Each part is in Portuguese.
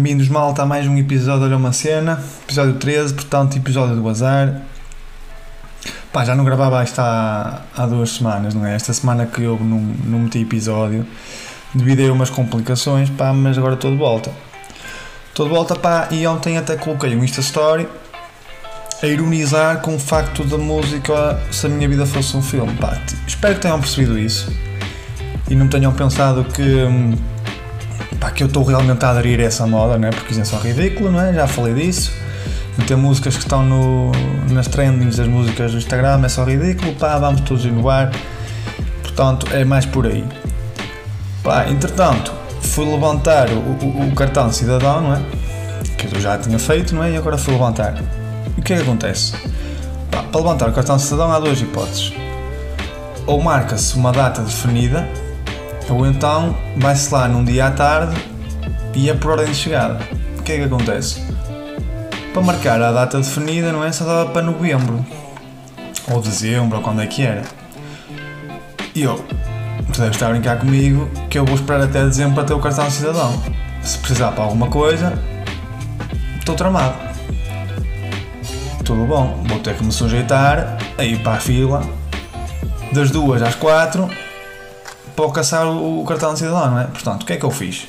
Bem-vindos, malta, a mais um episódio de uma Cena, episódio 13, portanto, episódio do Azar. Pá, já não gravava isto há, há duas semanas, não é? Esta semana que eu não, não meti episódio devido a umas complicações, pá, mas agora estou de volta. Estou de volta, pá, e ontem até coloquei um Insta Story a ironizar com o facto da música se a minha vida fosse um filme, pá. Espero que tenham percebido isso e não tenham pensado que. Pá, que eu estou realmente a aderir a essa moda, não é? Porque isso é só ridículo, não é? Já falei disso. Meter músicas que estão no, nas trendings das músicas do Instagram é só ridículo, pá, vamos todos inovar. Portanto, é mais por aí. Pá, entretanto, fui levantar o, o- o cartão de cidadão, não é? Que eu já tinha feito, não é? E agora fui levantar. E o que é que acontece? Pá, para levantar o cartão de cidadão há duas hipóteses. Ou marca-se uma data definida, ou então vai-se lá num dia à tarde e é por ordem de chegada. O que é que acontece? Para marcar a data definida, não é? Só dava para novembro. Ou dezembro, ou quando é que era. E eu, tu deves estar a brincar comigo que eu vou esperar até dezembro para ter o cartão cidadão. Se precisar para alguma coisa, estou tramado. Tudo bom, vou ter que me sujeitar a ir para a fila das duas às quatro para caçar o, cartão de cidadão, não é? Portanto, o que é que eu fiz?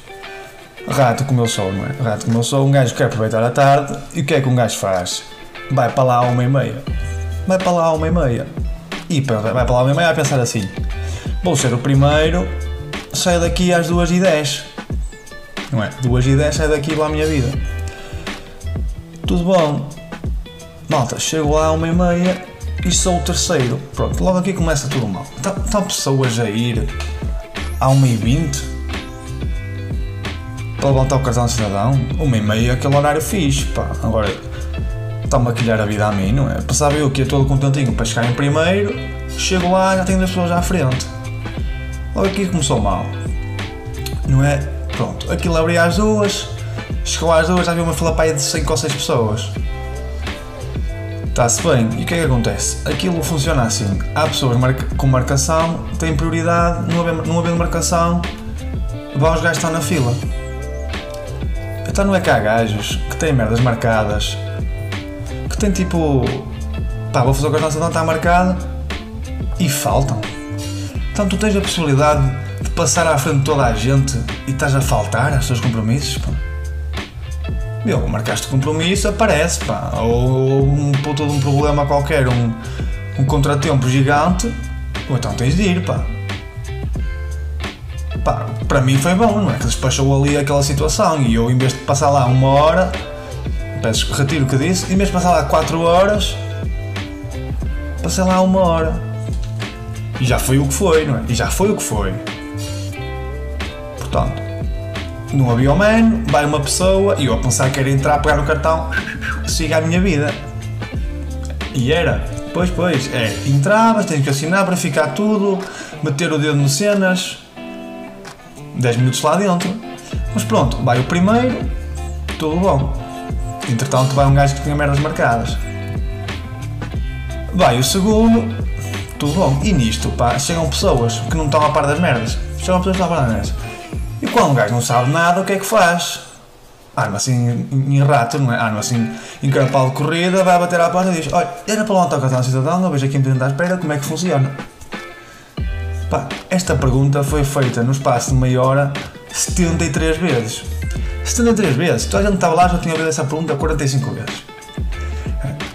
Rato como eu sou, não é? Rato como eu sou, um gajo quer aproveitar a tarde e o que é que um gajo faz? Vai para lá à uma e meia. Vai para lá à uma e meia. E vai para lá à uma e meia a pensar assim: vou ser o primeiro, saio daqui às duas e dez. Não é? Duas e dez saio daqui para a minha vida. Tudo bom. Malta, chego lá à uma e meia e sou o terceiro. Pronto, logo aqui começa tudo mal. Estão estão pessoas a ir à 1h20 para levantar o cartão de cidadão. Uma e meia, aquele horário fixe, pá. Agora, está-me a quilhar a vida a mim, não é? Passava eu que ia todo contentinho para chegar em primeiro, chego lá já tenho duas pessoas à frente. Logo aqui começou mal. Não é? Pronto, aquilo abria às duas, chegou às duas, já havia uma fila para aí de 5 ou 6 pessoas. Está-se bem. E o que é que acontece? Aquilo funciona assim. Há pessoas marca- com marcação, têm prioridade, não havendo, não havendo marcação, vão os gajos estão na fila. Então não é que há gajos que têm merdas marcadas, que têm tipo. pá, vou fazer o cartão cidadão, está marcado, e faltam. Então tu tens a possibilidade de passar à frente de toda a gente e estás a faltar aos teus compromissos. Meu, marcaste compromisso, aparece, pá. Ou um puto de um problema qualquer, um, um contratempo gigante, ou então tens de ir, pá. Pá, para mim foi bom, não é? Que despachou ali aquela situação e eu, em vez de passar lá uma hora, peço, retiro o que disse, em vez de passar lá 4 horas, passei lá uma hora. E já foi o que foi, não é? E já foi o que foi. Portanto, não havia o mano, vai uma pessoa e eu a pensar que era entrar, pegar o cartão, siga a minha vida. E era, pois, pois, é, entravas, tens que assinar, verificar tudo, meter o dedo no cenas, 10 minutos lá dentro. Mas pronto, vai o primeiro, tudo bom. Entretanto, vai um gajo que tinha merdas marcadas. Vai o segundo, tudo bom. E nisto, pá, chegam pessoas que não estão a par das merdas. Chegam pessoas que estão a par das merdas. E quando um gajo não sabe nada, o que é que faz? Arma assim em rato, não é? Arma assim em carapau de corrida, vai bater à porta e diz: Olha, era para o cartão de cidadão, eu vejo aqui um presidente à espera, como é que funciona? Pá, esta pergunta foi feita no espaço de meia hora 73 vezes. 73 vezes. Toda a gente estava lá já tinha ouvido essa pergunta 45 vezes.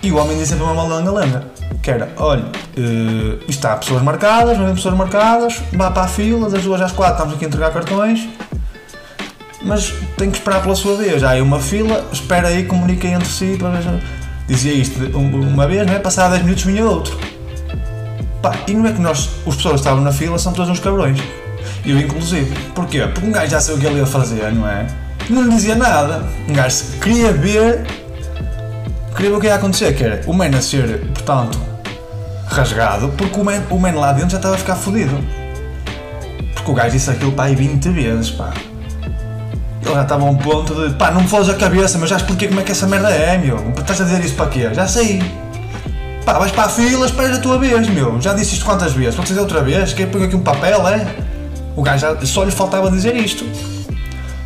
E o homem disse sempre uma malanga-langa. Que era, olha, eh, isto está pessoas marcadas, não havia pessoas marcadas, para a fila, das duas às quatro estamos aqui a entregar cartões, mas tem que esperar pela sua vez. Há aí uma fila, espera aí, comuniquem entre si para ver. Dizia isto um- uma vez, não é? Passar 10 minutos vinha outro. Pá, e não é que nós, os pessoas que estavam na fila, são todos uns cabrões. Eu inclusive. Porquê? Porque um gajo já sabia o que ele ia fazer, não é? Não lhe dizia nada. Um gajo queria ver. Queria ver o que ia acontecer, que era o man a ser, portanto, rasgado, porque o man, o man lá dentro já estava a ficar fodido. Porque o gajo disse aquilo pá aí 20 vezes, pá. Ele já estava a um ponto de pá, não me fodes a cabeça, mas já expliquei como é que essa merda é, meu. Estás a dizer isso para quê? Já sei. Pá, vais para a fila, esperas a tua vez, meu. Já disse isto quantas vezes? Vou dizer outra vez? Quer pôr aqui um papel, é? O gajo já, só lhe faltava dizer isto.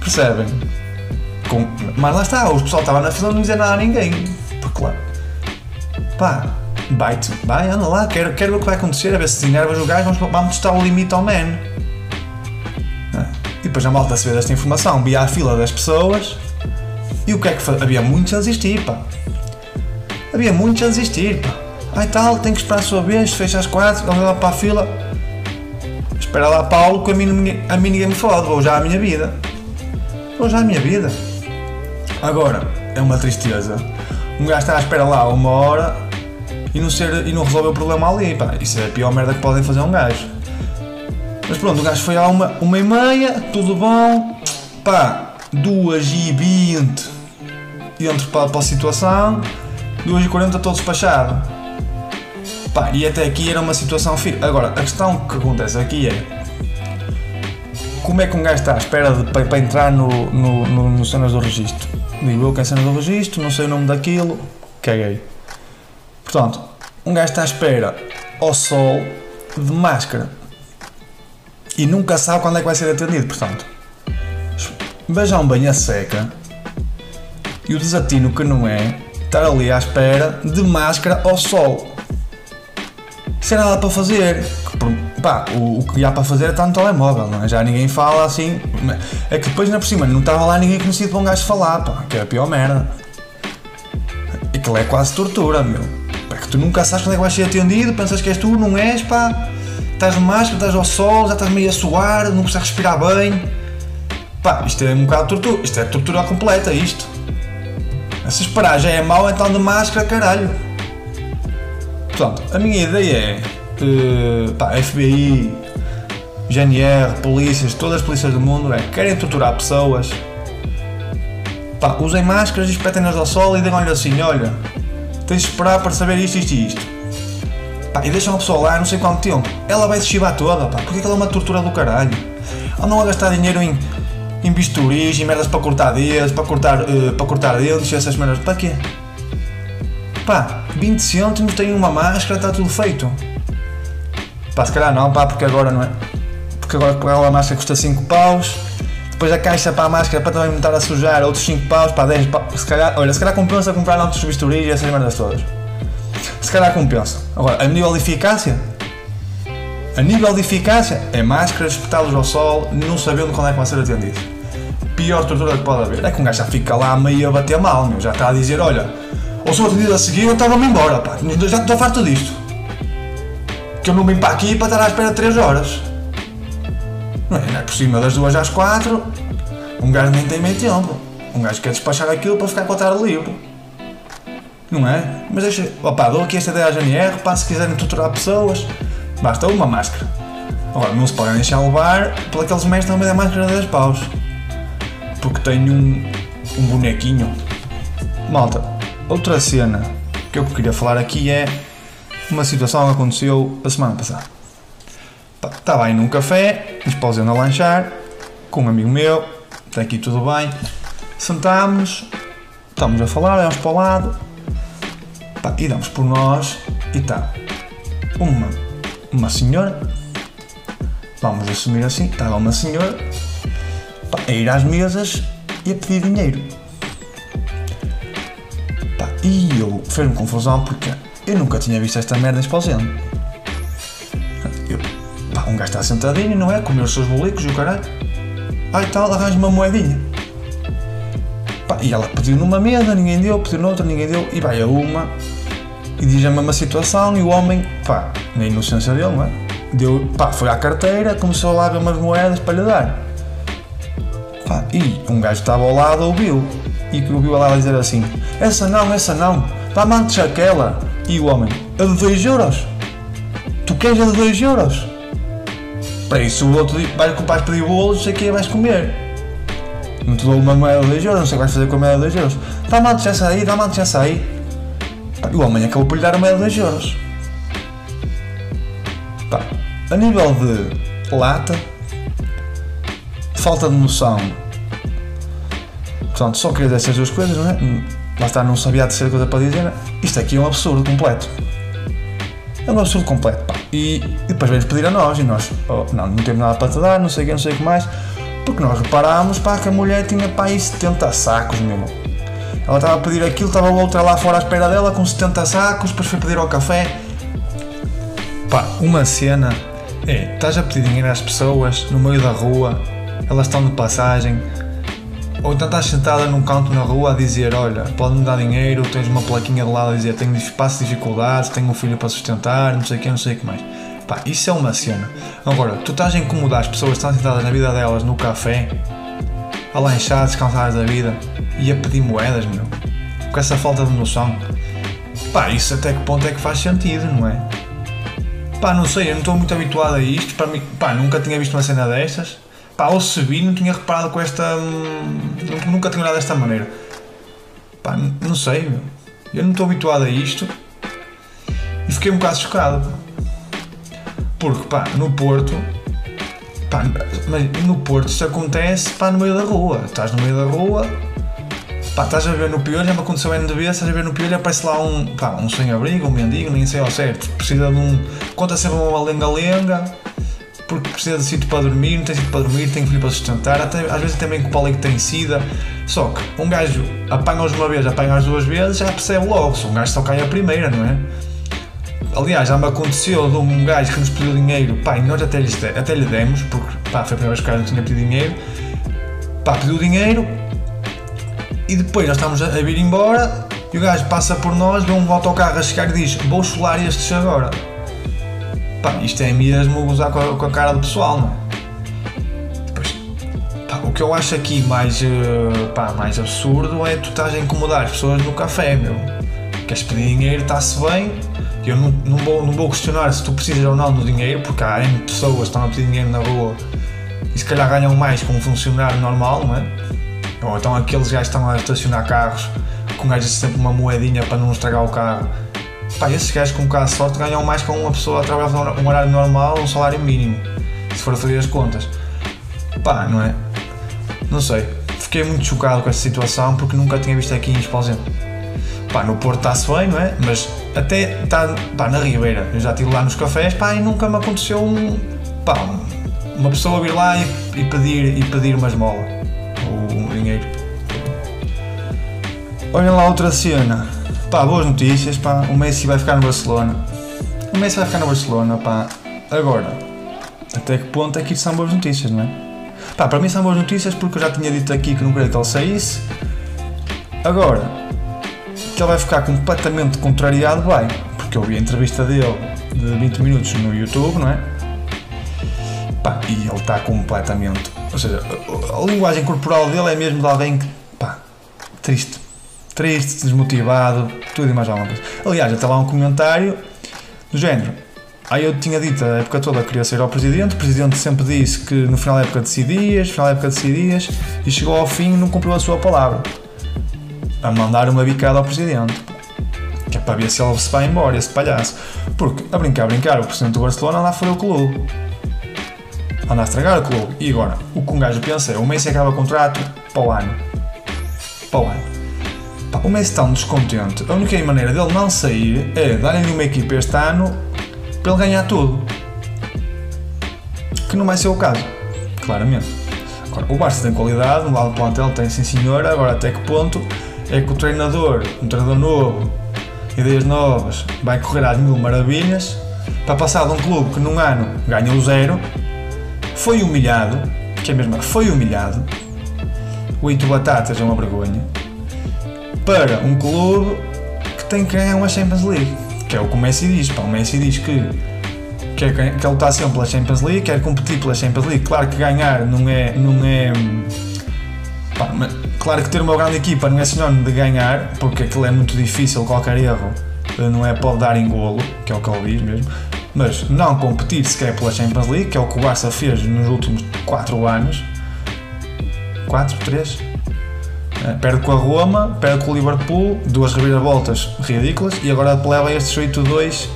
Percebem? Com, mas lá está, o pessoal estava na fila não dizia nada a ninguém. Porque lá. Pá, vai-te, vai, anda lá, quero, quero ver o que vai acontecer, a ver se desenervas o gajo, vamos, vamos testar o limite ao man. Ah, E depois a malta se vê desta informação, via a fila das pessoas e o que é que faz? Havia muitos a desistir, pá. Havia muitos a desistir, pá. Ai tal, tem que esperar a sua vez, fecha às quatro, vamos lá para a fila. Espera lá, Paulo, que a mim, a mim ninguém me fode, vou já à minha vida. Vou já à minha vida. Agora, é uma tristeza. Um gajo está à espera lá uma hora e não, ser, e não resolver o problema ali, pá. Isso é a pior merda que podem fazer a um gajo. Mas pronto, o gajo foi a uma, uma e meia, tudo bom, pá, duas e vinte, entro para, para a situação, duas e quarenta todo despachado. Pá, e até aqui era uma situação firme. Agora, a questão que acontece aqui é como é que um gajo está à espera de, para, para entrar no, no, no, no cenas do registro? Digo eu que é cenas do registro, não sei o nome daquilo, caguei. Portanto, um gajo está à espera ao sol de máscara e nunca sabe quando é que vai ser atendido. Portanto, vejam bem a seca e o desatino que não é estar ali à espera de máscara ao sol. Sem nada para fazer. Pá, o, o que há para fazer é estar no telemóvel, não é? Já ninguém fala assim. É que depois, na por cima, não estava lá ninguém conhecido para um gajo falar, pá, que é a pior merda. Aquilo é quase tortura, meu. Que tu nunca sabes quando é que vais ser atendido, pensas que és tu, não és, pá. Estás de máscara, estás ao sol, já estás meio a suar, não consegues respirar bem. Pá, isto é um bocado tortura. Isto é tortura completa, isto. Se esperar já é mau, então de máscara, caralho. Portanto, a minha ideia é. Uh, pá, FBI, GNR, polícias, todas as polícias do mundo é querem torturar pessoas. Pá, usem máscaras espetem-nas ao sol e digam-lhe assim: olha, tens de esperar para saber isto, isto e isto. Pá, e deixam a pessoa lá não sei quanto tempo. Ela vai se chivar toda, pá, porque aquela é uma tortura do caralho. Andam a gastar dinheiro em, em bisturis, em merdas para cortar dedos, para cortar, uh, para cortar dentes, essas merdas. Para quê? Pá, 20 cêntimos, tem uma máscara, está tudo feito. Pá, se calhar não, pá, porque agora não é. Porque agora aquela máscara custa 5 paus. Depois a caixa para a máscara para também me estar a sujar, outros 5 paus, pá, 10 paus. Se calhar, olha, se calhar compensa comprar outros bisturis e essas merdas todas. Se calhar compensa. Agora, a nível de eficácia, a nível de eficácia, é máscaras, espetá-los ao sol, não sabendo quando é que vão ser atendidos. Pior tortura que pode haver é que um gajo já fica lá meio a bater mal, meu, já está a dizer, olha, ou sou atendido a seguir ou estava-me embora, pá, já estou farto disto. Que eu não vim para aqui para estar à espera de 3 horas. Não é, por cima das 2 às 4, um gajo nem tem meio tempo. Um gajo quer despachar aquilo para ficar com a tarde livre. Não é? Mas deixa. Opá, dou aqui esta ideia à GNR, pá, se quiserem torturar pessoas, basta uma máscara. Agora, não se podem deixar levar por aqueles mestres também da máscara 10 paus. Porque tenho um, um bonequinho. Malta, outra cena que eu queria falar aqui é uma situação que aconteceu a semana passada. Pá, Estava aí num café, esposando a lanchar, com um amigo meu, está aqui tudo bem. Sentámos, estamos a falar, olhamos para o lado, pá, e damos por nós, e está uma, uma senhora, vamos assumir assim, estava uma senhora pá, a ir às mesas e a pedir dinheiro. Pá, e eu fez-me confusão porque eu nunca tinha visto esta merda pá, um gajo está sentadinho, não é? Comer os seus bolicos e o caralho. Ai tal, arranja uma moedinha. Pá, e ela pediu numa mesa, ninguém deu, pediu noutra, ninguém deu, e vai a uma e diz a mesma situação e o homem, pá, na inocência dele, não é? Deu, pá, foi à carteira, começou lá a ver umas moedas para lhe dar. Pá, e um gajo estava ao lado ouviu e que ouviu ela dizer assim: Essa não, essa não, dá-me antes aquela. E o homem: A de 2 euros? Tu queres a de 2 euros? Para isso o outro diz, vais, pedir bolos, sei que vais comer. Não te dou uma moeda de 2 euros, não sei o que vais fazer com a moeda de 2 euros. Dá-me antes essa aí, dá-me antes essa aí. E o homem acabou por lhe dar a moeda de 2 euros. Pá, a nível de lata, falta de noção. Portanto, só queria dizer essas duas coisas, não é? Lá está, não sabia a terceira coisa para dizer. Isto aqui é um absurdo completo. É um absurdo completo, pá. E, e depois veio-nos pedir a nós, e nós, oh, não, não temos nada para te dar, não sei o que, não sei o que mais, porque nós reparámos, pá, que a mulher tinha, pá, aí 70 sacos, meu irmão. Ela estava a pedir aquilo, estava outra lá fora à espera dela com 70 sacos, depois foi pedir ao café. Pá, uma cena é, estás a pedir dinheiro às pessoas no meio da rua, elas estão de passagem, ou então estás sentada num canto na rua a dizer: Olha, pode-me dar dinheiro, tens uma plaquinha de lado a dizer: Tenho de dificuldades, tenho um filho para sustentar, não sei o que, não sei o que mais. Pá, isso é uma cena. Agora, tu estás a incomodar as pessoas que estão sentadas na vida delas no café, a lanchar, descansadas da vida e a pedir moedas, meu. Com essa falta de noção. Pá, isso até que ponto é que faz sentido, não é? Pá, não sei, eu não estou muito habituado a isto. Para mim, pá, nunca tinha visto uma cena destas. Pá, ao subir não tinha reparado com esta. Hum, nunca tinha olhado desta maneira. Pá, não sei, meu. Eu não estou habituado a isto. E fiquei um bocado chocado. Porque, pá, no Porto. Pá, mas no Porto isso acontece, pá, no meio da rua. Estás no meio da rua. Pá, estás a ver no piolho, já me aconteceu N vezes, estás a ver no piolho, aparece lá um, pá, um sem-abrigo, um mendigo, nem sei ao certo. Precisa de um. Conta sempre uma lenga-lenga porque precisa de sítio para dormir, não tem sítio para dormir, tem filho para sustentar, até, às vezes também com o que tem sida. Só que um gajo apanha-os uma vez, apanha-os duas vezes, já percebe logo, se um gajo só cai a primeira, não é? Aliás, já me aconteceu de um gajo que nos pediu dinheiro, pá, e nós até lhe, até lhe demos, porque pá, foi a primeira vez que o gajo não tinha pedido dinheiro, pá, pediu dinheiro e depois nós estamos a vir embora e o gajo passa por nós, vê um autocarro a chegar e diz: Vou chular estes agora. Pá, isto é mesmo usar com a, com a cara do pessoal, não é? Depois, pá, o que eu acho aqui mais, uh, pá, mais absurdo é tu estás a incomodar as pessoas no café, meu. Queres pedir dinheiro, está-se bem. Eu não, não, vou, não vou questionar se tu precisas ou não do dinheiro, porque há N pessoas que estão a pedir dinheiro na rua e se calhar ganham mais com um funcionário normal, não é? Ou então aqueles gajos que estão a estacionar carros com gajos sempre uma moedinha para não estragar o carro Pá, esses gajos com um bocado de sorte ganham mais com uma pessoa a trabalhar um horário normal, um salário mínimo, se for a fazer as contas. Pá, não é? Não sei. Fiquei muito chocado com essa situação porque nunca tinha visto aqui em Esposente. Pá, no Porto está-se bem, não é? Mas até está, pá, na Ribeira. Eu já estive lá nos cafés, pá, e nunca me aconteceu um, pá, uma pessoa vir lá e, e pedir, e pedir uma esmola. Ou um dinheiro. Olha lá outra cena Pá, boas notícias, pá. O Messi vai ficar no Barcelona. O Messi vai ficar no Barcelona, pá. Agora, até que ponto é que isso são boas notícias, não é? Pá, para mim são boas notícias porque eu já tinha dito aqui que não queria que ele saísse. Agora, que ele vai ficar completamente contrariado, vai. Porque eu vi a entrevista dele de 20 minutos no YouTube, não é? Pá, e ele está completamente. Ou seja, a, a linguagem corporal dele é mesmo de alguém que. pá, triste triste, desmotivado, tudo e mais alguma coisa. Aliás, até lá um comentário do género. Aí eu tinha dito a época toda que queria ser ao presidente, o presidente sempre disse que no final da época decidias, no final da época decidias, e chegou ao fim e não cumpriu a sua palavra. A mandar uma bicada ao presidente. Que é para ver se ele se vai embora, esse palhaço. Porque, a brincar, a brincar, o presidente do Barcelona lá foi o clube. Anda a estragar o clube. E agora, o que um gajo pensa é, o Messi acaba o contrato para o ano. Para o ano. Pá, o Messi está um descontente. A única maneira dele não sair é dar-lhe uma equipa este ano para ele ganhar tudo. Que não vai ser o caso, claramente. Agora, o Barça tem qualidade, no lado do plantel tem sim senhor, agora até que ponto é que o treinador, um treinador novo, ideias novas, vai correr às mil maravilhas para passar de um clube que num ano ganhou zero, foi humilhado, que é mesmo, foi humilhado, o Ito Batatas é uma vergonha, para um clube que tem que ganhar uma Champions League. Que é o que o Messi diz. Pá, o Messi diz que quer, quer lutar sempre pela Champions League, quer competir pela Champions League. Claro que ganhar não é. Não é pá, claro que ter uma grande equipa não é sinónimo de ganhar, porque aquilo é muito difícil, qualquer erro não é pode dar engolo, que é o que ele diz mesmo. Mas não competir sequer pela Champions League, que é o que o Barça fez nos últimos 4 anos. 4, 3? Eh, perde com a Roma, perde com o Liverpool, duas reviravoltas ridículas e agora leva estes 8-2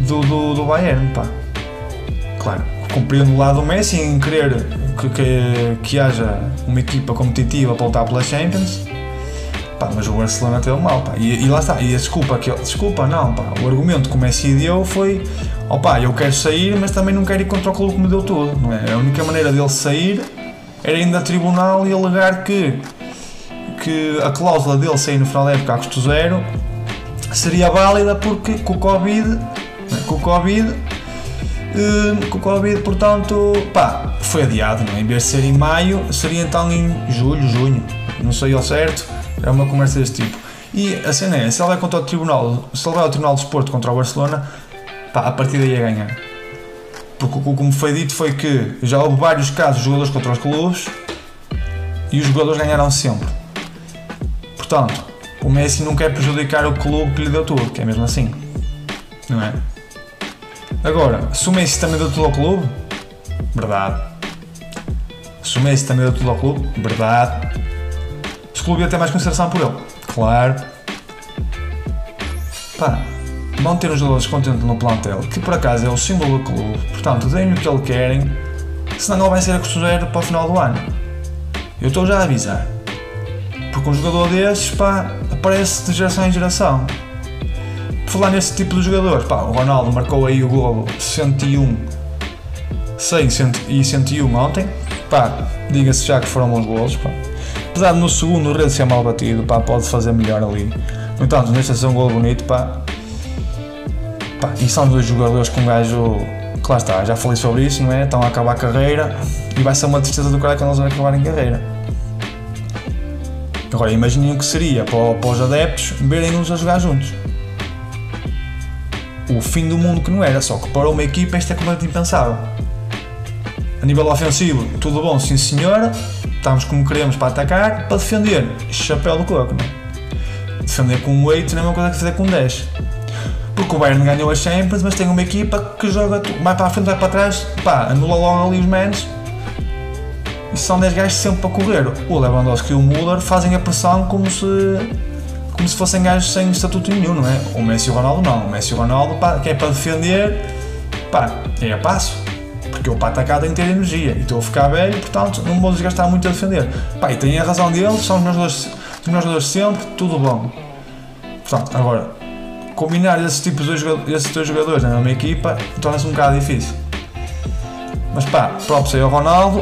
do, do, do Bayern. Pá. Claro, cumprindo o lado do Messi em querer que, que, que haja uma equipa competitiva para lutar pela Champions. Pá, mas o Barcelona teve mal, pá. E, e lá está. E a desculpa que desculpa, não, pá. O argumento que o Messi deu foi, opá, eu quero sair, mas também não quero ir contra o clube que me deu tudo, não é? A única maneira dele sair era indo a tribunal e alegar que que a cláusula dele sair no final da época a custo zero seria válida porque com o Covid, né, com o Covid, eh, com o Covid, portanto, pá, foi adiado, não é? em vez de ser em maio, seria então em julho, junho, não sei ao certo, é uma conversa deste tipo. E a cena é, se ele vai contra o Tribunal, se ele vai ao Tribunal de Desporto contra o Barcelona, pá, a partida ia ganhar. Porque como foi dito foi que já houve vários casos de jogadores contra os clubes e os jogadores ganharam sempre. Portanto, o Messi não quer prejudicar o clube que lhe deu tudo, que é mesmo assim. Não é? Agora, se o Messi também deu tudo ao clube, verdade. Se o Messi também deu tudo ao clube, verdade. Se o clube ia ter mais consideração por ele, claro. Pá, vão ter os jogadores contentes no plantel, que por acaso é o símbolo do clube, portanto, deem-lhe o que ele querem, senão ele vai ser a custo zero para o final do ano. Eu estou já a avisar. Um jogador desses, pá, aparece de geração em geração. Por falar nesse tipo de jogadores, pá, o Ronaldo marcou aí o golo 101, 100 e 101 ontem, pá, diga-se já que foram bons golos, pá. Apesar de no segundo o rede ser mal batido, pá, pode fazer melhor ali. No entanto, neste é um golo bonito, pá. pá. E são dois jogadores com um gajo, que lá está, já falei sobre isso, não é? Estão a acabar a carreira e vai ser uma tristeza do cara quando eles vão acabar em carreira. Agora imaginem o que seria para, para os adeptos verem-nos a jogar juntos. O fim do mundo que não era, só que para uma equipa isto é completamente impensável. A nível ofensivo, tudo bom, sim senhora, estamos como queremos para atacar, para defender, chapéu do coco, não é? Defender com um 8 não é uma coisa que defender com um 10. Porque o Bayern ganhou a Champions, mas tem uma equipa que joga, vai para a frente, vai para trás, pá, anula logo ali os menos e são 10 gajos sempre para correr. O Lewandowski e o Müller fazem a pressão como se, como se fossem gajos sem estatuto nenhum, não é? O Messi e o Ronaldo não. O Messi e o Ronaldo, pá, que é para defender, pá, é a passo. Porque eu para atacar tenho que ter energia e estou a ficar velho, portanto não vou desgastar muito a defender. Pá, e tem a razão deles, são os meus jogadores, os meus jogadores sempre, tudo bom. Portanto, agora, combinar esses tipos de jogadores, esses dois jogadores na mesma equipa torna-se um bocado difícil. Mas pá, próprio sei ao Ronaldo,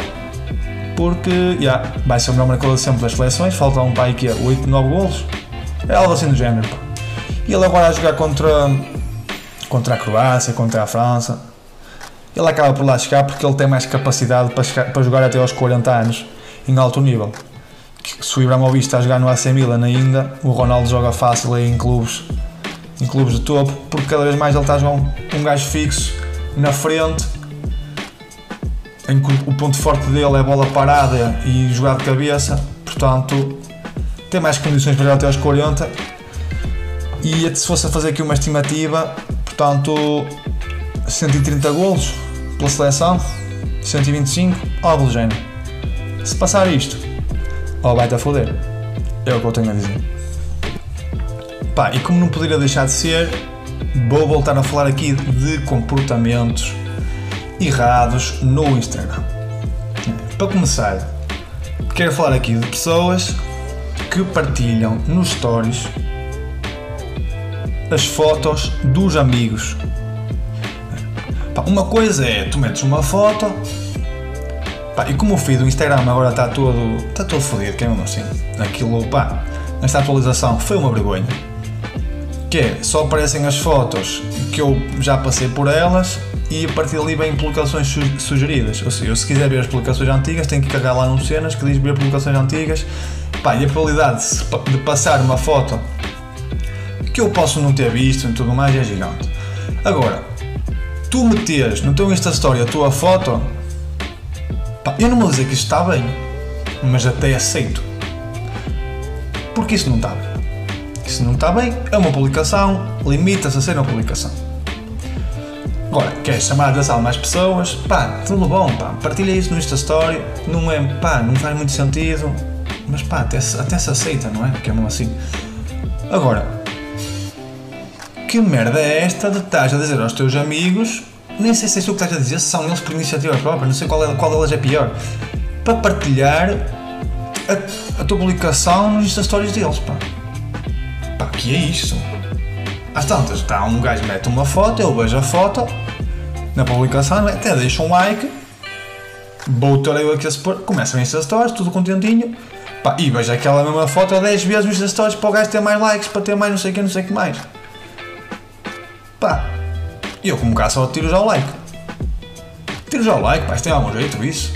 porque yeah, vai ser o melhor marcador sempre das seleções, faltam um pai que é 8, 9 golos, é algo assim do género. E ele agora a jogar contra, contra a Croácia, contra a França, ele acaba por lá chegar porque ele tem mais capacidade para, chegar, para jogar até aos 40 anos em alto nível. Se o Ibrahimovic está a jogar no AC Milan ainda, o Ronaldo joga fácil aí em clubes, em clubes de topo, porque cada vez mais ele está a jogar um, um gajo fixo na frente em que o ponto forte dele é bola parada e jogar de cabeça, portanto tem mais condições para jogar até aos 40 e se fosse a fazer aqui uma estimativa, portanto 130 golos pela seleção, 125, algo do género. Se passar isto, ó vai-te a foder. É o que eu tenho a dizer. Pá, e como não poderia deixar de ser, vou voltar a falar aqui de comportamentos errados no Instagram. Para começar, quero falar aqui de pessoas que partilham nos stories as fotos dos amigos. uma coisa é tu metes uma foto e como o feed do Instagram agora está todo, está todo fodido, que mesmo assim. Aquilo, pá, esta atualização foi uma vergonha. Que é, só aparecem as fotos que eu já passei por elas e a partir dali vêm publicações sugeridas. Ou seja, eu se quiser ver as publicações antigas, tenho que carregar lá num cenas que diz ver publicações antigas. Pá, e a probabilidade de passar uma foto que eu posso não ter visto e tudo mais é gigante. Agora, tu meteres no teu Insta Story a tua foto, pá, eu não vou dizer que isto está bem, mas até aceito. Porque isso não está bem. Isso não está bem, é uma publicação, limita-se a ser uma publicação. Agora, queres chamar a atenção mais pessoas? Pá, tudo bom, pá, partilha isso no Insta Story, não é, pá, não faz muito sentido, mas pá, até, até se aceita, não é? Que é mesmo assim. Agora, que merda é esta de estás a dizer aos teus amigos, nem sei se é isso que estás a dizer, se são eles por iniciativa própria, não sei qual, é, qual delas é pior, para partilhar a, a tua publicação nos Insta Stories deles, pá. Pá, que é isto? Às tantas, está um gajo mete uma foto, eu vejo a foto na publicação, até deixa um like, eu aqui a supor, começa a Insta Stories, tudo contentinho, pá, e vejo aquela mesma foto 10 vezes nos Insta Stories para o gajo ter mais likes, para ter mais não sei o que, não sei o que mais. Pá, eu como cá só tiro já o like. Tiro já o like, pá, tem algum jeito isso.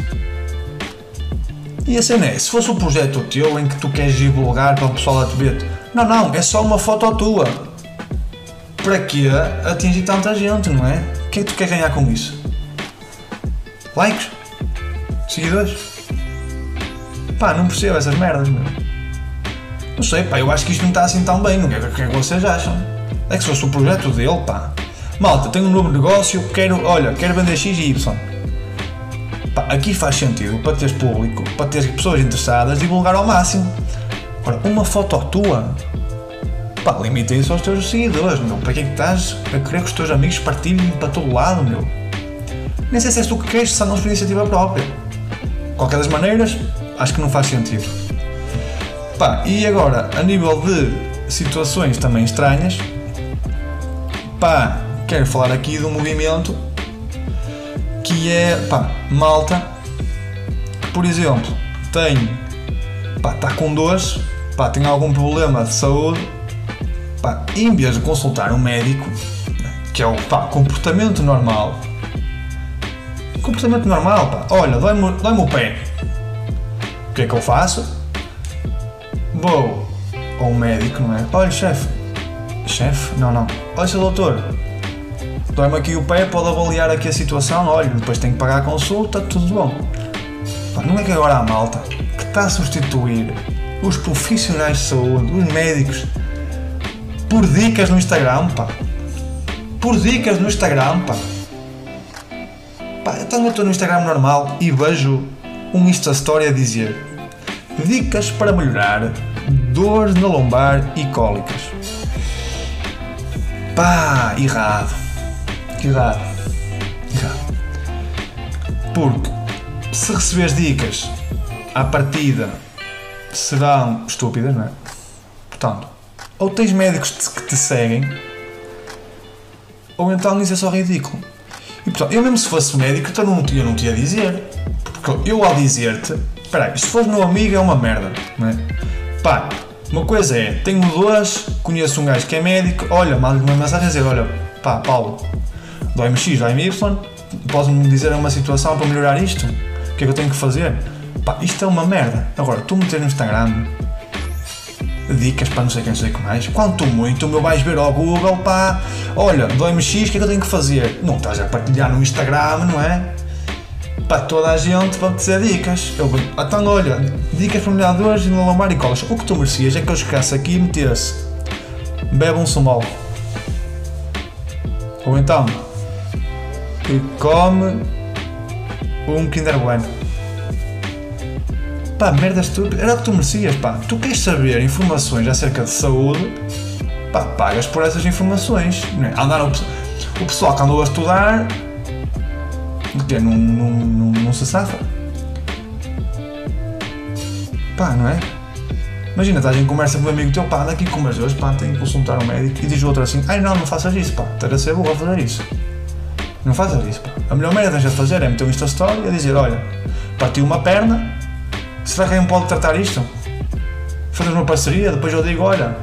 E a cena é, se fosse um projeto teu em que tu queres divulgar para o pessoal a te ver, não, não, é só uma foto tua. Para que atingir tanta gente, não é? O que é que tu queres ganhar com isso? Likes? Seguidores? Pá, não percebo essas merdas, meu. Não sei, pá, eu acho que isto não está assim tão bem, não é? O que é que vocês acham? É que se fosse o projeto dele, pá. Malta, tenho um novo negócio, quero, olha, quero vender X e Y. Pá, aqui faz sentido para teres público, para teres pessoas interessadas, divulgar ao máximo. Agora, uma foto tua, pá, limita isso aos teus seguidores, meu. Para que é que estás a querer que os teus amigos partilhem para todo lado, meu? Nem sei se és tu que queres, se não por iniciativa própria. Qualquer das maneiras, acho que não faz sentido. Pá, e agora, a nível de situações também estranhas, pá, quero falar aqui de um movimento que é, pá, malta, por exemplo, tem, pá, está com dores, pá, tem algum problema de saúde, pá, em vez de consultar um médico, que é o pá, comportamento normal, comportamento normal, pá, olha, dói-me dói o pé, o que é que eu faço? Vou ao médico, não é? Olha, chefe, chefe? Não, não, olha, seu doutor, dói-me aqui o pé, pode avaliar aqui a situação, olha, depois tenho que pagar a consulta, tudo bom. Pá, não é que agora há malta que está a substituir os profissionais de saúde, os médicos, por dicas no Instagram, pá. Por dicas no Instagram, pá. Pá, então eu estou no Instagram normal e vejo um Insta Story a dizer Dicas para melhorar dores na lombar e cólicas. Pá, errado. Errado. Errado. Porque se receberes dicas à partida serão estúpidas, não é? Portanto, ou tens médicos que te seguem, ou então isso é só ridículo. E portanto, eu mesmo se fosse médico, então não, eu não te ia dizer. Porque eu ao dizer-te, espera aí, se fores meu amigo é uma merda, não é? Pá, uma coisa é, tenho duas, conheço um gajo que é médico, olha, manda-lhe uma mensagem a dizer, olha, pá, Paulo, dói-me X, dói-me Y, podes-me dizer uma situação para melhorar isto? O que é que eu tenho que fazer? Pá, isto é uma merda. Agora, tu meter no Instagram dicas para não sei quem, sei o que mais. Quanto muito, o meu vais ver ao Google, pá, olha, dói-me X, o que é que eu tenho que fazer? Não estás a partilhar no Instagram, não é? Para toda a gente para dizer dicas. Eu, então, olha, dicas para melhorar dores e no lombar e colas. O que tu merecias é que eu chegasse aqui e metesse bebe um sumol. Ou então, come um Kinder Bueno. Pá, merdas tudo. Era o que tu merecias, pá. Tu queres saber informações acerca de saúde, pá, pagas por essas informações. É? O, pessoal que andou a estudar, que não, não, não, não se safa. Pá, não é? Imagina, estás em conversa com um amigo teu, pá, anda aqui com dores, pá, tenho que consultar um médico e diz o outro assim, ai não, não faças isso, pá, ter a ser a fazer isso. Não faças isso, pá. A melhor merda que tens de fazer é meter um Insta Story e dizer, olha, partiu uma perna, será que alguém pode tratar isto? Fazer uma parceria, depois eu digo, olha,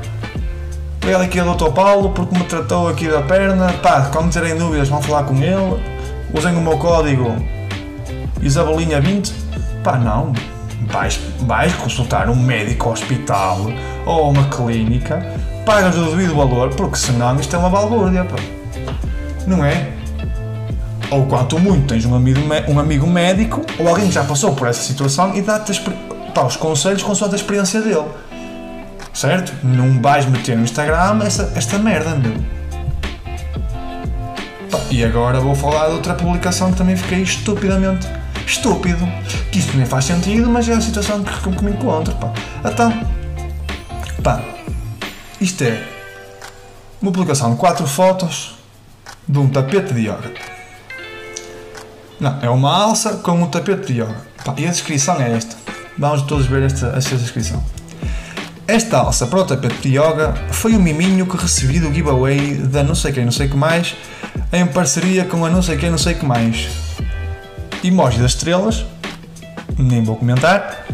obrigado aqui ao Dr. Paulo porque me tratou aqui da perna, pá, quando terem dúvidas vão falar com ele, usem o meu código Isabelinha20, pá, não, vais, vais consultar um médico hospital ou uma clínica, pagas o devido valor, porque senão isto é uma balbúrdia, pá. Não é? Ou quanto muito tens um amigo, um amigo médico ou alguém que já passou por essa situação e dá-te os conselhos com a experiência dele. Certo? Não vais meter no Instagram essa, esta merda, meu. E agora vou falar de outra publicação que também fiquei estupidamente estúpido. Que isto nem faz sentido, mas é a situação que, que me encontro. Pá. Então, pá, isto é uma publicação de quatro fotos de um tapete de yoga. Não, é uma alça com um tapete de yoga. E a descrição é esta. Vamos todos ver esta, esta descrição. Esta alça para o tapete de yoga foi o miminho que recebi do giveaway da não sei quem não sei que mais em parceria com a não sei quem não sei que mais. Emoji das estrelas, nem vou comentar.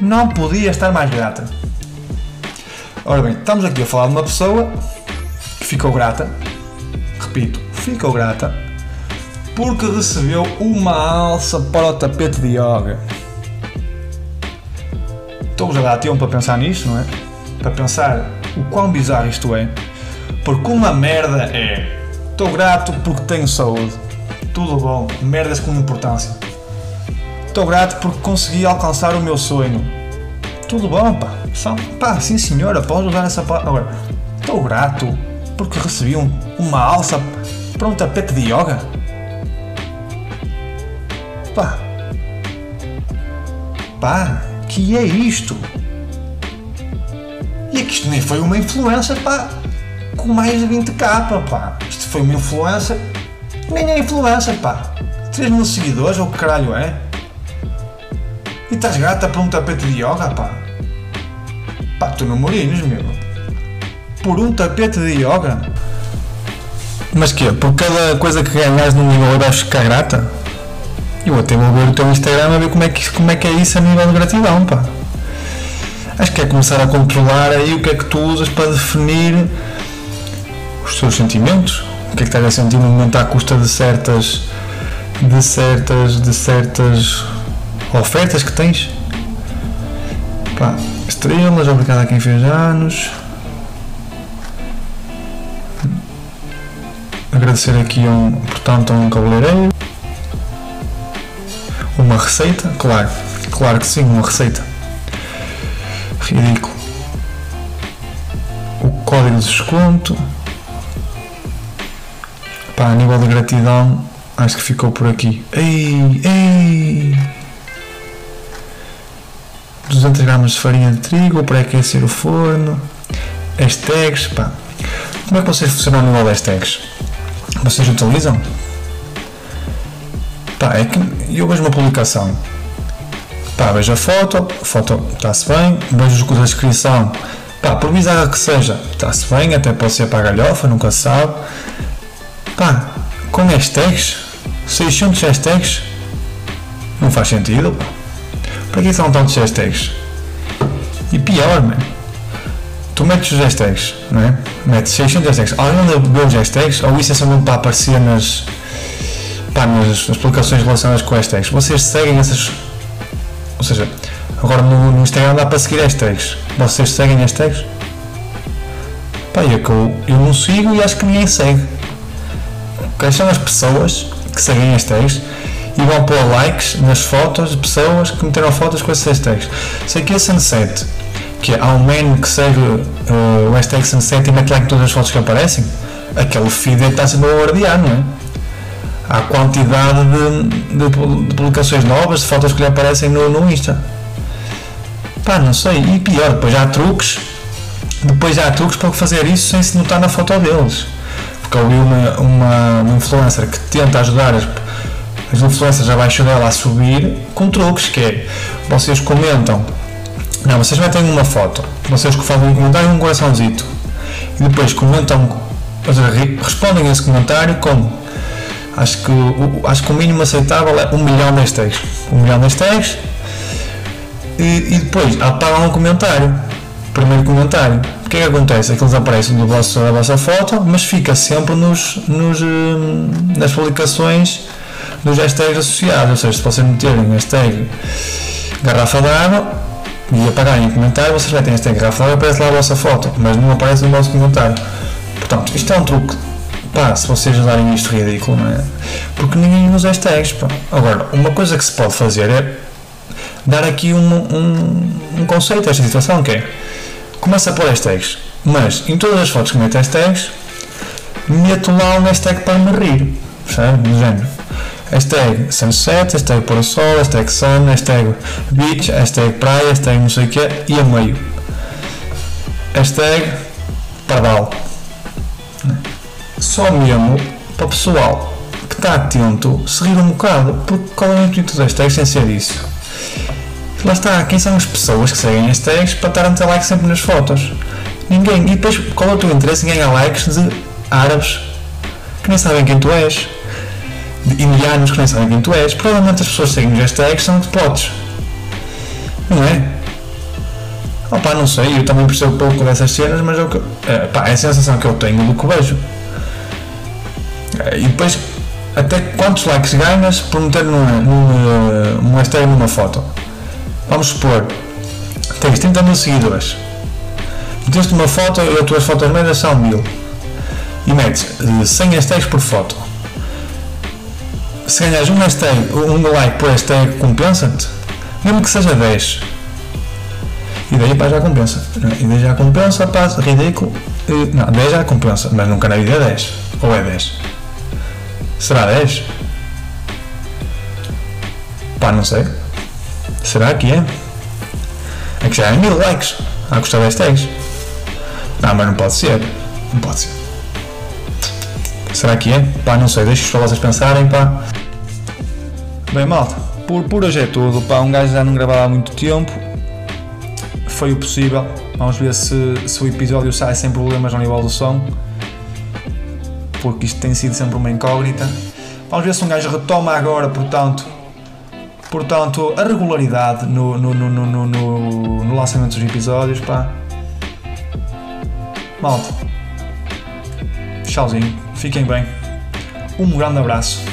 Não podia estar mais grata. Ora bem, estamos aqui a falar de uma pessoa que ficou grata, repito, ficou grata, porque recebeu uma alça para o tapete de yoga. Estou-vos a dar tempo para pensar nisto, não é? Para pensar o quão bizarro isto é. Porque uma merda é. Estou grato porque tenho saúde. Tudo bom, merdas com importância. Estou grato porque consegui alcançar o meu sonho. Tudo bom, pá. Só, pá, sim senhora, podes usar essa palavra. Agora, estou grato porque recebi um, uma alça para um tapete de yoga. Pá. Pá, que é isto? E é que isto nem foi uma influencer, pá, com mais de 20k, pá. Isto foi uma influencer, nem é influencer, pá. 3 mil seguidores, ou que caralho é? E estás grata por um tapete de yoga, pá? Pá, tu não morinos, meu. Por um tapete de yoga? Mas que Por cada coisa que ganhas no nível vais ficar grata? Eu até vou ver o teu Instagram a ver como é que, como é, que é isso a nível de gratidão, pá. Acho que é começar a controlar aí o que é que tu usas para definir os teus sentimentos. O que é que estás a sentir no momento à custa de certas de certas de certas ofertas que tens. Pá, estrelas, obrigado a quem fez anos. Agradecer aqui um, portanto, a um cabeleireiro. Uma receita? Claro, claro que sim, uma receita. Ridículo. O código de desconto. Pá, a nível de gratidão, acho que ficou por aqui. Ei, ei! 200 gramas de farinha de trigo para aquecer o forno. Hashtags, pá. Como é que vocês funcionam no nível de hashtags? Vocês utilizam? Pá, é que eu vejo uma publicação. Pá, vejo a foto, a foto está-se bem, vejo a descrição. Pá, por bizarra que seja, está-se bem, até pode ser para a galhofa, nunca se sabe. Pá, com hashtags, 600 hashtags, não faz sentido. Pá. Para que são tantos hashtags? E pior, man, tu metes os hashtags, não é? Metes 600 hashtags. Alguém anda ver os hashtags? Ou isso é só mesmo para aparecer nas, pá, nas, nas publicações relacionadas com hashtags? Vocês seguem essas. Ou seja, agora no, no Instagram dá para seguir hashtags. Vocês seguem hashtags? Pá, eu, eu, eu não sigo e acho que ninguém segue. Quais são as pessoas que seguem hashtags e vão pôr likes nas fotos de pessoas que meteram fotos com esses hashtags? Sei que é Sunset, que há um man que segue uh, o hashtag Sunset e mete like em todas as fotos que aparecem, aquele feed está sempre a bombardear, não é? Há quantidade de, de, de, publicações novas, de fotos que lhe aparecem no, no Insta. Pá, não sei. E pior, depois há truques. Depois há truques para fazer isso sem se notar na foto deles. Porque eu vi uma, uma, uma influencer que tenta ajudar as, as influencers abaixo dela a subir com truques, que é vocês comentam não, vocês metem uma foto, vocês que fazem um comentário um coraçãozito e depois comentam, respondem a esse comentário com acho que, o, acho que o mínimo aceitável é um milhão de hashtags. Um milhão de hashtags e, e depois apagam um comentário. Primeiro comentário. O que é que acontece? É que eles aparecem no vosso, na vossa foto, mas fica sempre nos, nos, nas publicações dos hashtags associados. Ou seja, se vocês meterem hashtag garrafa de água, e apagarem o comentário, vocês metem esta garrafa aparece lá a vossa foto, mas não aparece no vosso comentário. Portanto, isto é um truque. Pá, se vocês usarem isto ridículo, não é? Porque ninguém usa hashtags, pá. Agora, uma coisa que se pode fazer é dar aqui um, um, um conceito a esta situação, que é começa a pôr hashtags, mas em todas as fotos que mete hashtags, meto lá um hashtag para me rir? Do género hashtag sunset, hashtag pôr sol, hashtag sun, hashtag beach, hashtag praia, hashtag não sei o que e a meio. Hashtag pardal. Só mesmo para o pessoal que está atento se rir um bocado, porque qual é o intuito dos hashtags sem ser isso? lá está, quem são as pessoas que seguem as tags para estar a meter likes sempre nas fotos? Ninguém. E depois, qual é o teu interesse em ganhar likes de árabes que nem sabem quem tu és? De indianos que nem sabem quem tu és? Provavelmente as pessoas que seguem as tags são de potes. Não é? Opa, não sei, eu também percebo pouco dessas cenas, mas eu, é, pá, é a sensação que eu tenho do que vejo. E depois, até quantos likes ganhas por meter numa, numa, numa hashtag numa foto? Vamos supor, tens 30 mil seguidores, meteste uma foto e as tuas fotos médias são mil e metes 100 hashtags por foto. Se ganhas um hashtag, um like por hashtag, compensa-te? Mesmo que seja 10. E daí pá, já compensa. E daí já compensa, pá, ridículo. Não, 10 já compensa, mas nunca na vida é 10. Ou é 10? Será 10? Pá, não sei. Será que é? É que já é mil likes a custar 10 tags. Não, mas não pode ser. Não pode ser. Será que é? Pá, não sei. Deixa para vocês pensarem, pá. Bem, malta. Por, por hoje é tudo. Pá, um gajo já não gravava há muito tempo. Foi o possível. Vamos ver se, se o episódio sai sem problemas ao nível do som. Porque isto tem sido sempre uma incógnita. Vamos ver se um gajo retoma agora, portanto, Portanto, a regularidade no, no, no, no, no, no lançamento dos episódios, pá. Malta. Tchauzinho. Fiquem bem. Um grande abraço.